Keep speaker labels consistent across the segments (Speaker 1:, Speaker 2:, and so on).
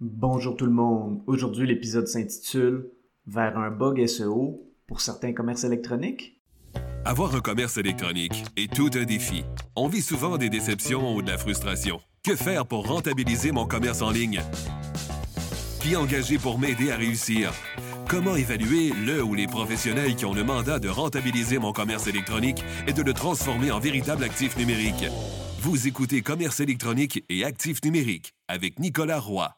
Speaker 1: Bonjour tout le monde. Aujourd'hui, l'épisode s'intitule Vers un bug SEO pour certains commerces électroniques.
Speaker 2: Avoir un commerce électronique est tout un défi. On vit souvent des déceptions ou de la frustration. Que faire pour rentabiliser mon commerce en ligne? Qui engager pour m'aider à réussir? Comment évaluer le ou les professionnels qui ont le mandat de rentabiliser mon commerce électronique et de le transformer en véritable actif numérique? Vous écoutez Commerce électronique et actif numérique avec Nicolas Roy.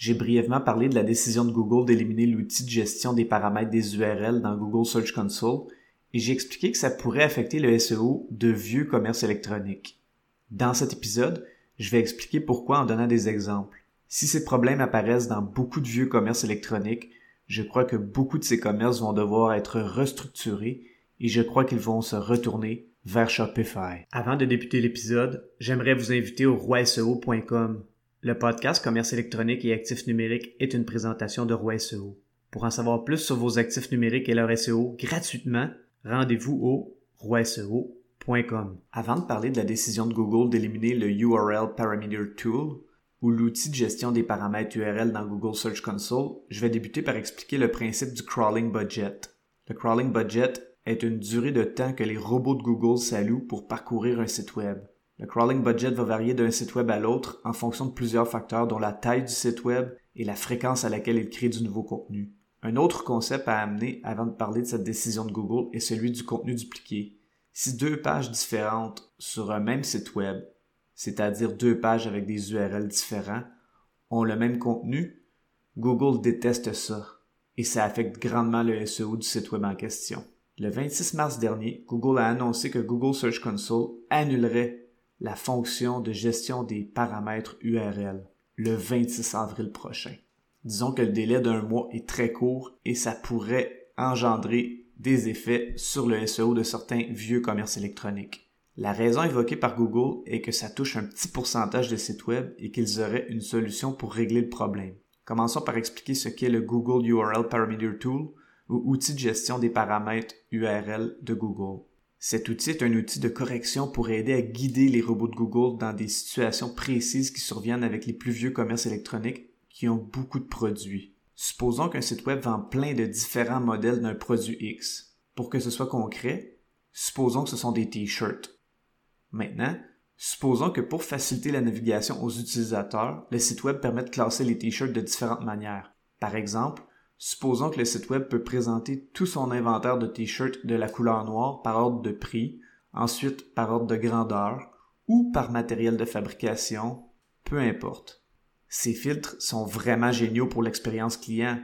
Speaker 1: j'ai brièvement parlé de la décision de Google d'éliminer l'outil de gestion des paramètres des URL dans Google Search Console et j'ai expliqué que ça pourrait affecter le SEO de vieux commerces électroniques. Dans cet épisode, je vais expliquer pourquoi en donnant des exemples. Si ces problèmes apparaissent dans beaucoup de vieux commerces électroniques, je crois que beaucoup de ces commerces vont devoir être restructurés et je crois qu'ils vont se retourner vers Shopify. Avant de débuter l'épisode, j'aimerais vous inviter au roiseo.com le podcast Commerce électronique et actifs numériques est une présentation de Roi SEO. Pour en savoir plus sur vos actifs numériques et leur SEO gratuitement, rendez-vous au roiseo.com. Avant de parler de la décision de Google d'éliminer le URL Parameter Tool ou l'outil de gestion des paramètres URL dans Google Search Console, je vais débuter par expliquer le principe du crawling budget. Le crawling budget est une durée de temps que les robots de Google s'allouent pour parcourir un site web. Le crawling budget va varier d'un site web à l'autre en fonction de plusieurs facteurs dont la taille du site web et la fréquence à laquelle il crée du nouveau contenu. Un autre concept à amener avant de parler de cette décision de Google est celui du contenu dupliqué. Si deux pages différentes sur un même site web, c'est-à-dire deux pages avec des URL différents, ont le même contenu, Google déteste ça et ça affecte grandement le SEO du site web en question. Le 26 mars dernier, Google a annoncé que Google Search Console annulerait la fonction de gestion des paramètres URL le 26 avril prochain. Disons que le délai d'un mois est très court et ça pourrait engendrer des effets sur le SEO de certains vieux commerces électroniques. La raison évoquée par Google est que ça touche un petit pourcentage de sites web et qu'ils auraient une solution pour régler le problème. Commençons par expliquer ce qu'est le Google URL Parameter Tool ou outil de gestion des paramètres URL de Google. Cet outil est un outil de correction pour aider à guider les robots de Google dans des situations précises qui surviennent avec les plus vieux commerces électroniques qui ont beaucoup de produits. Supposons qu'un site web vend plein de différents modèles d'un produit X. Pour que ce soit concret, supposons que ce sont des t-shirts. Maintenant, supposons que pour faciliter la navigation aux utilisateurs, le site web permet de classer les t-shirts de différentes manières. Par exemple, Supposons que le site web peut présenter tout son inventaire de t-shirts de la couleur noire par ordre de prix, ensuite par ordre de grandeur ou par matériel de fabrication, peu importe. Ces filtres sont vraiment géniaux pour l'expérience client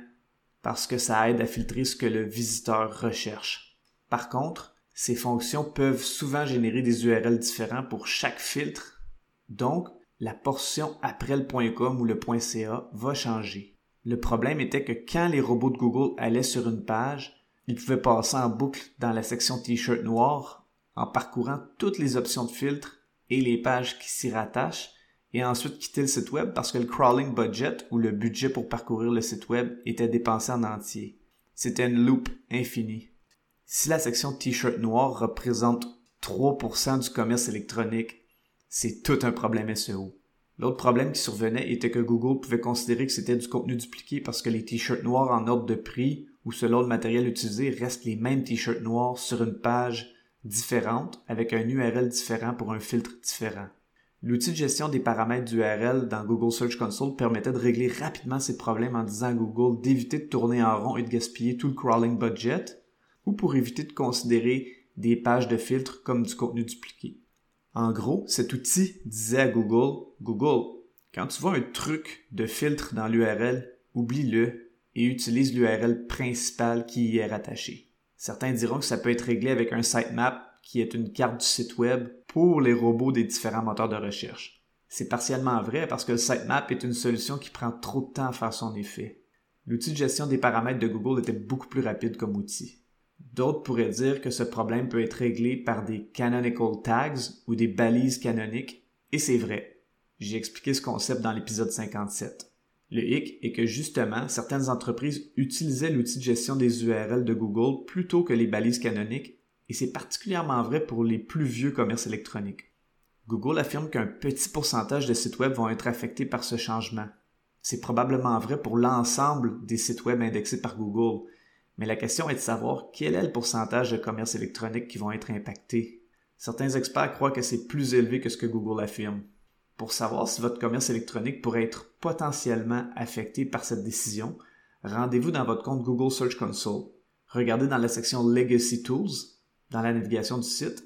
Speaker 1: parce que ça aide à filtrer ce que le visiteur recherche. Par contre, ces fonctions peuvent souvent générer des URL différents pour chaque filtre, donc la portion après le .com ou le .ca va changer. Le problème était que quand les robots de Google allaient sur une page, ils pouvaient passer en boucle dans la section T-shirt noir en parcourant toutes les options de filtre et les pages qui s'y rattachent et ensuite quitter le site web parce que le crawling budget ou le budget pour parcourir le site web était dépensé en entier. C'était une loupe infinie. Si la section T-shirt noir représente 3% du commerce électronique, c'est tout un problème SEO. L'autre problème qui survenait était que Google pouvait considérer que c'était du contenu dupliqué parce que les t-shirts noirs en ordre de prix ou selon le matériel utilisé restent les mêmes t-shirts noirs sur une page différente avec un URL différent pour un filtre différent. L'outil de gestion des paramètres d'URL dans Google Search Console permettait de régler rapidement ces problèmes en disant à Google d'éviter de tourner en rond et de gaspiller tout le crawling budget ou pour éviter de considérer des pages de filtre comme du contenu dupliqué. En gros, cet outil disait à Google, Google, quand tu vois un truc de filtre dans l'URL, oublie-le et utilise l'URL principale qui y est rattachée. Certains diront que ça peut être réglé avec un sitemap qui est une carte du site web pour les robots des différents moteurs de recherche. C'est partiellement vrai parce que le sitemap est une solution qui prend trop de temps à faire son effet. L'outil de gestion des paramètres de Google était beaucoup plus rapide comme outil. D'autres pourraient dire que ce problème peut être réglé par des canonical tags ou des balises canoniques, et c'est vrai. J'ai expliqué ce concept dans l'épisode 57. Le hic est que justement, certaines entreprises utilisaient l'outil de gestion des URL de Google plutôt que les balises canoniques, et c'est particulièrement vrai pour les plus vieux commerces électroniques. Google affirme qu'un petit pourcentage de sites web vont être affectés par ce changement. C'est probablement vrai pour l'ensemble des sites web indexés par Google, mais la question est de savoir quel est le pourcentage de commerces électroniques qui vont être impactés. Certains experts croient que c'est plus élevé que ce que Google affirme. Pour savoir si votre commerce électronique pourrait être potentiellement affecté par cette décision, rendez-vous dans votre compte Google Search Console. Regardez dans la section Legacy Tools, dans la navigation du site,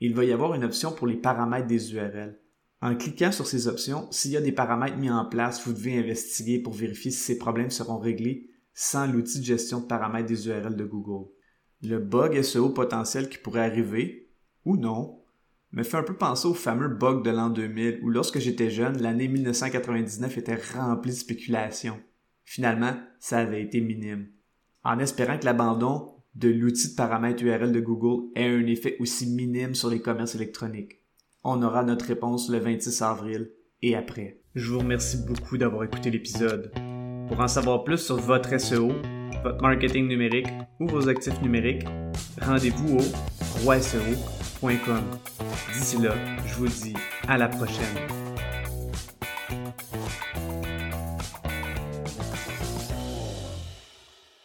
Speaker 1: il va y avoir une option pour les paramètres des URL. En cliquant sur ces options, s'il y a des paramètres mis en place, vous devez investiguer pour vérifier si ces problèmes seront réglés sans l'outil de gestion de paramètres des URL de Google. Le bug SEO potentiel qui pourrait arriver, ou non, me fait un peu penser au fameux bug de l'an 2000 où lorsque j'étais jeune, l'année 1999 était remplie de spéculations. Finalement, ça avait été minime. En espérant que l'abandon de l'outil de paramètres URL de Google ait un effet aussi minime sur les commerces électroniques. On aura notre réponse le 26 avril et après. Je vous remercie beaucoup d'avoir écouté l'épisode. Pour en savoir plus sur votre SEO, votre marketing numérique ou vos actifs numériques, rendez-vous au roiseo.com. D'ici là, je vous dis à la prochaine.